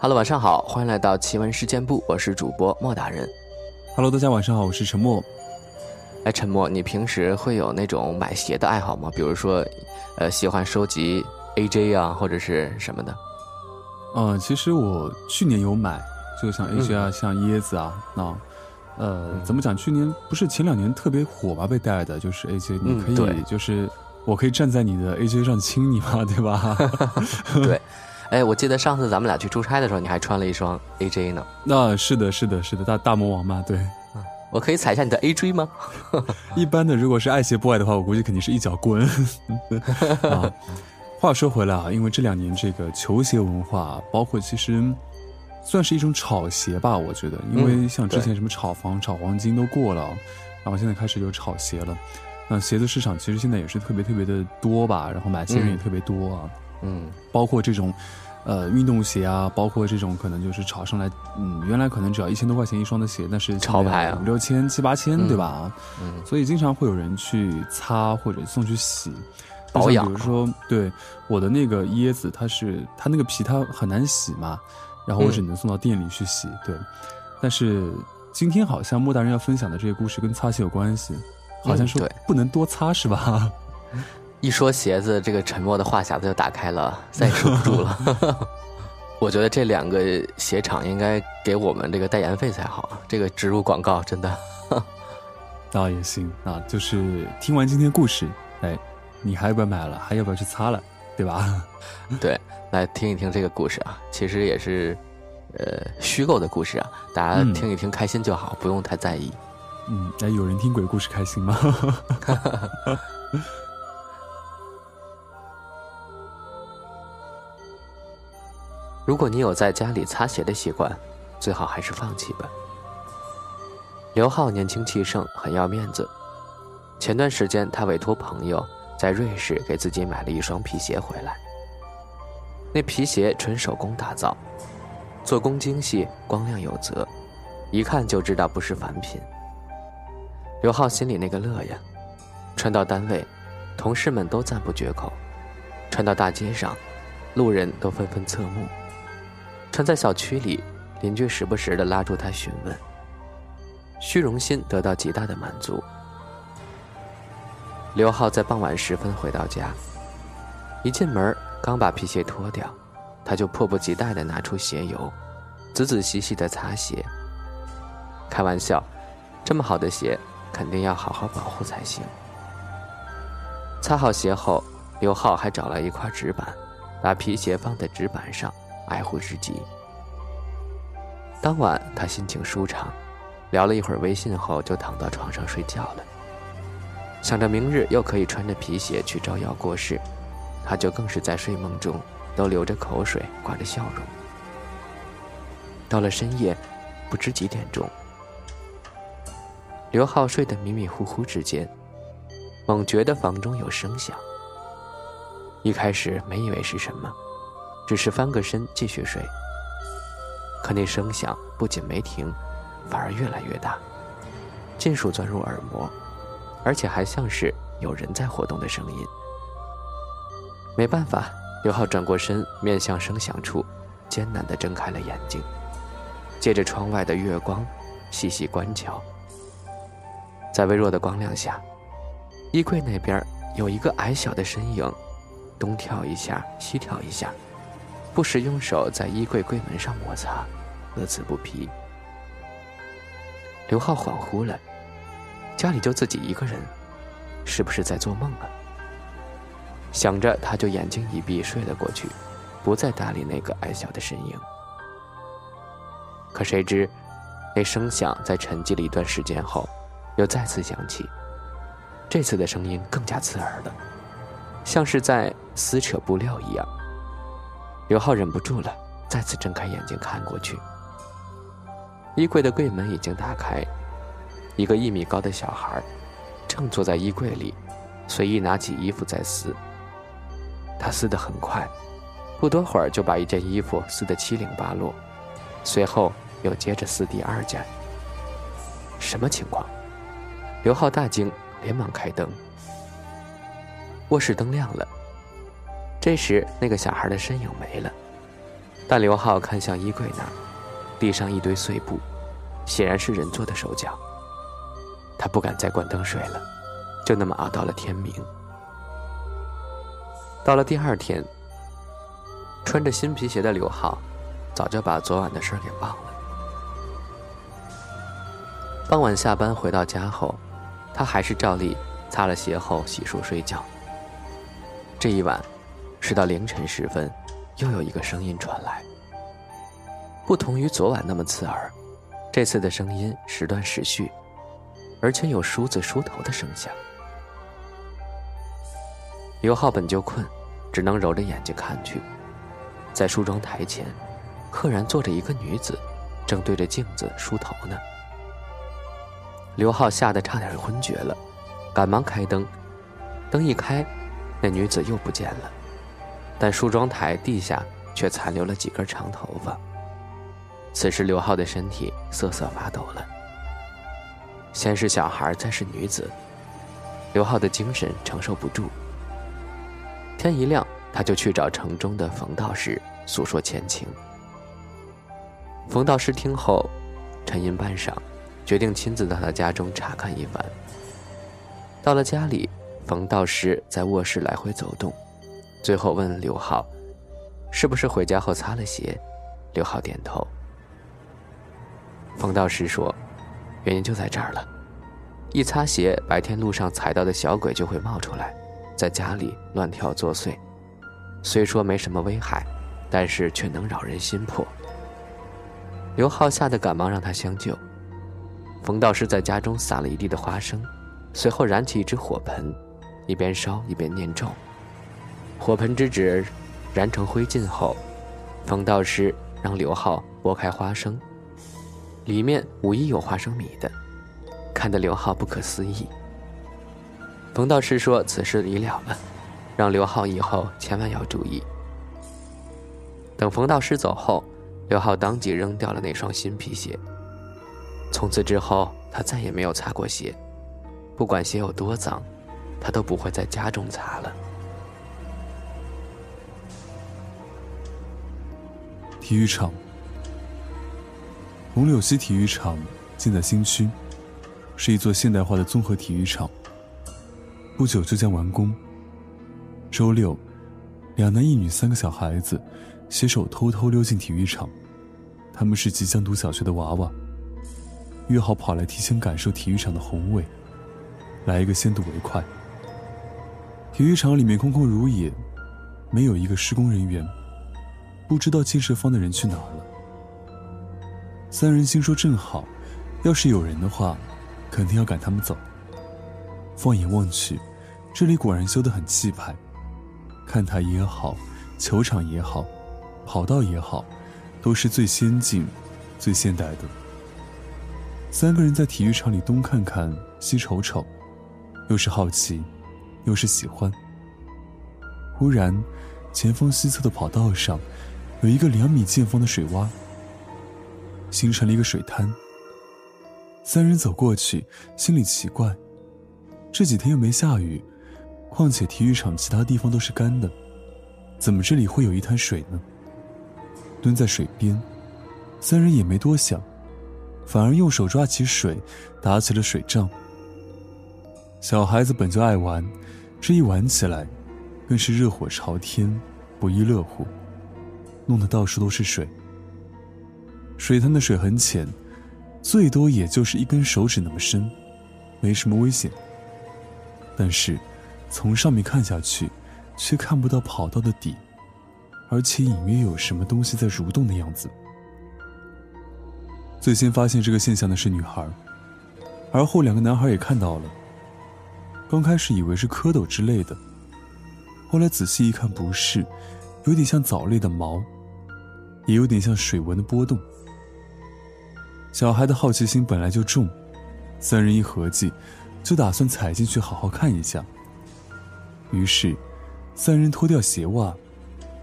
Hello，晚上好，欢迎来到奇闻事件部，我是主播莫大人。Hello，大家晚上好，我是陈默。哎，陈默，你平时会有那种买鞋的爱好吗？比如说，呃，喜欢收集 AJ 啊，或者是什么的？呃，其实我去年有买，就像 AJ 啊，像椰子啊，那呃，怎么讲？去年不是前两年特别火吧，被带的就是 AJ，你可以、就是我可以站在你的 AJ 上亲你嘛，对吧？对，哎，我记得上次咱们俩去出差的时候，你还穿了一双 AJ 呢。那是的，是的，是的，大大魔王嘛，对。我可以踩一下你的 AJ 吗？一般的，如果是爱鞋不爱的话，我估计肯定是一脚滚。啊，话说回来啊，因为这两年这个球鞋文化，包括其实算是一种炒鞋吧，我觉得，因为嗯像之前什么炒房、炒黄金都过了，然后现在开始有炒鞋了。那鞋子市场其实现在也是特别特别的多吧，然后买鞋人也特别多啊，嗯，包括这种。呃，运动鞋啊，包括这种可能就是潮上来，嗯，原来可能只要一千多块钱一双的鞋，但是潮牌啊五六千、七八千，嗯对吧？嗯所以经常会有人去擦或者送去洗保养比如说，对我的那个椰子，它是它那个皮它很难洗嘛，然后我只能送到店里去洗。对，但是今天好像莫大人要分享的这些故事跟擦鞋有关系，好像说不能多擦是吧？一说鞋子，这个沉默的话匣子就打开了，再也收不住了。我觉得这两个鞋厂应该给我们这个代言费才好啊，这个植入广告真的。那也行啊，就是听完今天故事，哎，你还要不要买了？还要不要去擦了？对吧？对，来听一听这个故事啊，其实也是，呃，虚构的故事啊，大家嗯听一听开心就好，不用太在意。嗯，哎，有人听鬼故事开心吗？如果你有在家里擦鞋的习惯，最好还是放弃吧。刘浩年轻气盛，很要面子。前段时间，他委托朋友在瑞士给自己买了一双皮鞋回来。那皮鞋纯手工打造，做工精细，光亮有泽，一看就知道不是凡品。刘浩心里那个乐呀，穿到单位，同事们都赞不绝口；穿到大街上，路人都纷纷侧目。穿在小区里，邻居时不时的拉住他询问。虚荣心得到极大的满足。刘浩在傍晚时分回到家，一进门刚把皮鞋脱掉，他就迫不及待地拿出鞋油，仔仔细细地擦鞋。开玩笑，这么好的鞋，肯定要好好保护才行。擦好鞋后，刘浩还找来一块纸板，把皮鞋放在纸板上。爱护至极。当晚他心情舒畅，聊了一会儿微信后就躺到床上睡觉了。想着明日又可以穿着皮鞋去招摇过市，他就更是在睡梦中都流着口水，挂着笑容。到了深夜，不知几点钟，刘浩睡得迷迷糊糊之间，猛觉得房中有声响。一开始没以为是什么。只是翻个身继续睡，可那声响不仅没停，反而越来越大，尽数钻入耳膜，而且还像是有人在活动的声音。没办法，刘浩转过身，面向声响处，艰难地睁开了眼睛，借着窗外的月光，细细观瞧。在微弱的光亮下，衣柜那边有一个矮小的身影，东跳一下，西跳一下。不时用手在衣柜柜门上摩擦，乐此不疲。刘浩恍惚了，家里就自己一个人，是不是在做梦啊？想着，他就眼睛一闭睡了过去，不再搭理那个矮小的身影。可谁知，那声响在沉寂了一段时间后，又再次响起，这次的声音更加刺耳了，像是在撕扯布料一样。刘浩忍不住了，再次睁开眼睛看过去。衣柜的柜门已经打开，一个一米高的小孩正坐在衣柜里，随意拿起衣服在撕。他撕得很快，不多会儿就把一件衣服撕得七零八落，随后又接着撕第二件。什么情况？刘浩大惊，连忙开灯。卧室灯亮了。这时，那个小孩的身影没了，但刘浩看向衣柜那儿，地上一堆碎布，显然是人做的手脚。他不敢再关灯睡了，就那么熬到了天明。到了第二天，穿着新皮鞋的刘浩，早就把昨晚的事给忘了。傍晚下班回到家后，他还是照例擦了鞋后洗漱睡觉。这一晚，直到凌晨时分，又有一个声音传来。不同于昨晚那么刺耳，这次的声音时断时续，而且有梳子梳头的声响。刘浩本就困，只能揉着眼睛看去，在梳妆台前，赫然坐着一个女子，正对着镜子梳头呢。刘浩吓得差点昏厥了，赶忙开灯，灯一开。那女子又不见了，但梳妆台地下却残留了几根长头发。此时刘浩的身体瑟瑟发抖了。先是小孩，再是女子，刘浩的精神承受不住。天一亮，他就去找城中的冯道士诉说前情。冯道士听后，沉吟半晌，决定亲自到他家中查看一番。到了家里。冯道士在卧室来回走动，最后问刘浩：“是不是回家后擦了鞋？”刘浩点头。冯道士说：“原因就在这儿了，一擦鞋，白天路上踩到的小鬼就会冒出来，在家里乱跳作祟。虽说没什么危害，但是却能扰人心魄。”刘浩吓得赶忙让他相救。冯道士在家中撒了一地的花生，随后燃起一只火盆。一边烧一边念咒，火盆之纸燃成灰烬后，冯道士让刘浩拨开花生，里面无疑有花生米的，看得刘浩不可思议。冯道士说：“此事已了了，让刘浩以后千万要注意。”等冯道士走后，刘浩当即扔掉了那双新皮鞋。从此之后，他再也没有擦过鞋，不管鞋有多脏。他都不会在家中擦了。体育场，红柳溪体育场建在新区，是一座现代化的综合体育场。不久就将完工。周六，两男一女三个小孩子携手偷偷溜进体育场，他们是即将读小学的娃娃，约好跑来提前感受体育场的宏伟，来一个先睹为快。体育场里面空空如也，没有一个施工人员。不知道建设方的人去哪儿了。三人心说正好，要是有人的话，肯定要赶他们走。放眼望去，这里果然修得很气派，看台也好，球场也好，跑道也好，都是最先进、最现代的。三个人在体育场里东看看西瞅瞅，又是好奇。又是喜欢。忽然，前方西侧的跑道上，有一个两米见方的水洼，形成了一个水滩。三人走过去，心里奇怪：这几天又没下雨，况且体育场其他地方都是干的，怎么这里会有一滩水呢？蹲在水边，三人也没多想，反而用手抓起水，打起了水仗。小孩子本就爱玩。这一玩起来，更是热火朝天，不亦乐乎，弄得到处都是水。水滩的水很浅，最多也就是一根手指那么深，没什么危险。但是，从上面看下去，却看不到跑道的底，而且隐约有什么东西在蠕动的样子。最先发现这个现象的是女孩，而后两个男孩也看到了。刚开始以为是蝌蚪之类的，后来仔细一看，不是，有点像藻类的毛，也有点像水纹的波动。小孩的好奇心本来就重，三人一合计，就打算踩进去好好看一下。于是，三人脱掉鞋袜，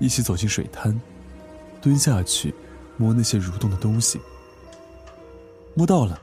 一起走进水滩，蹲下去摸那些蠕动的东西。摸到了，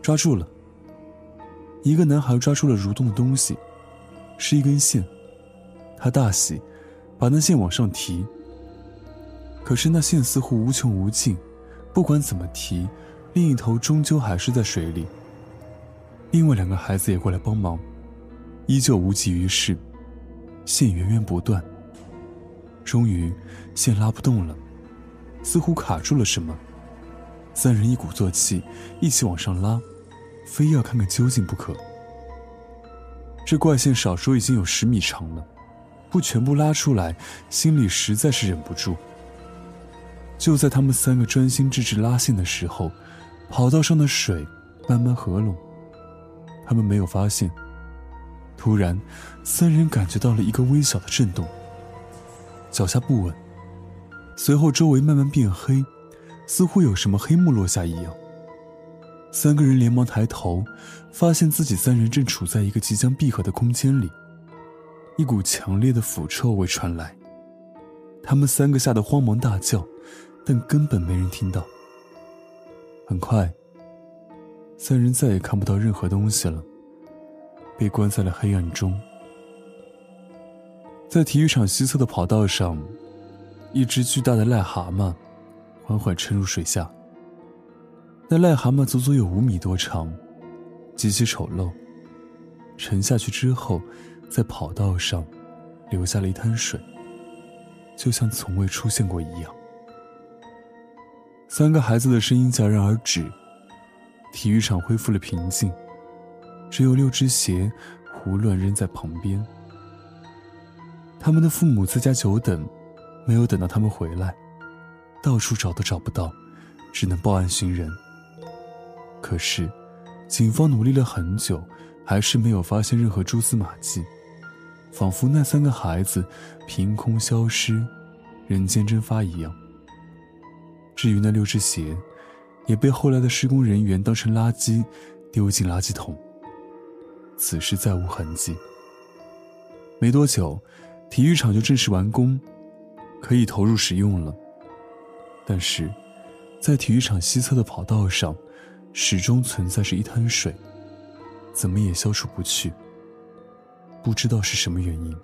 抓住了。一个男孩抓住了蠕动的东西，是一根线。他大喜，把那线往上提。可是那线似乎无穷无尽，不管怎么提，另一头终究还是在水里。另外两个孩子也过来帮忙，依旧无济于事，线源源不断。终于，线拉不动了，似乎卡住了什么。三人一鼓作气，一起往上拉，非要看看究竟不可。这怪线少说已经有十米长了，不全部拉出来，心里实在是忍不住。就在他们三个专心致志拉线的时候，跑道上的水慢慢合拢。他们没有发现，突然，三人感觉到了一个微小的震动，脚下不稳。随后，周围慢慢变黑，似乎有什么黑幕落下一样。三个人连忙抬头，发现自己三人正处在一个即将闭合的空间里，一股强烈的腐臭味传来。他们三个吓得慌忙大叫，但根本没人听到。很快，三人再也看不到任何东西了，被关在了黑暗中。在体育场西侧的跑道上，一只巨大的癞蛤蟆缓缓沉入水下。那癞蛤蟆足足有五米多长，极其丑陋。沉下去之后，在跑道上留下了一滩水，就像从未出现过一样。三个孩子的声音戛然而止，体育场恢复了平静，只有六只鞋胡乱扔在旁边。他们的父母在家久等，没有等到他们回来，到处找都找不到，只能报案寻人。可是，警方努力了很久，还是没有发现任何蛛丝马迹，仿佛那三个孩子凭空消失，人间蒸发一样。至于那六只鞋，也被后来的施工人员当成垃圾丢进垃圾桶。此事再无痕迹。没多久，体育场就正式完工，可以投入使用了。但是，在体育场西侧的跑道上。始终存在着一滩水，怎么也消除不去。不知道是什么原因。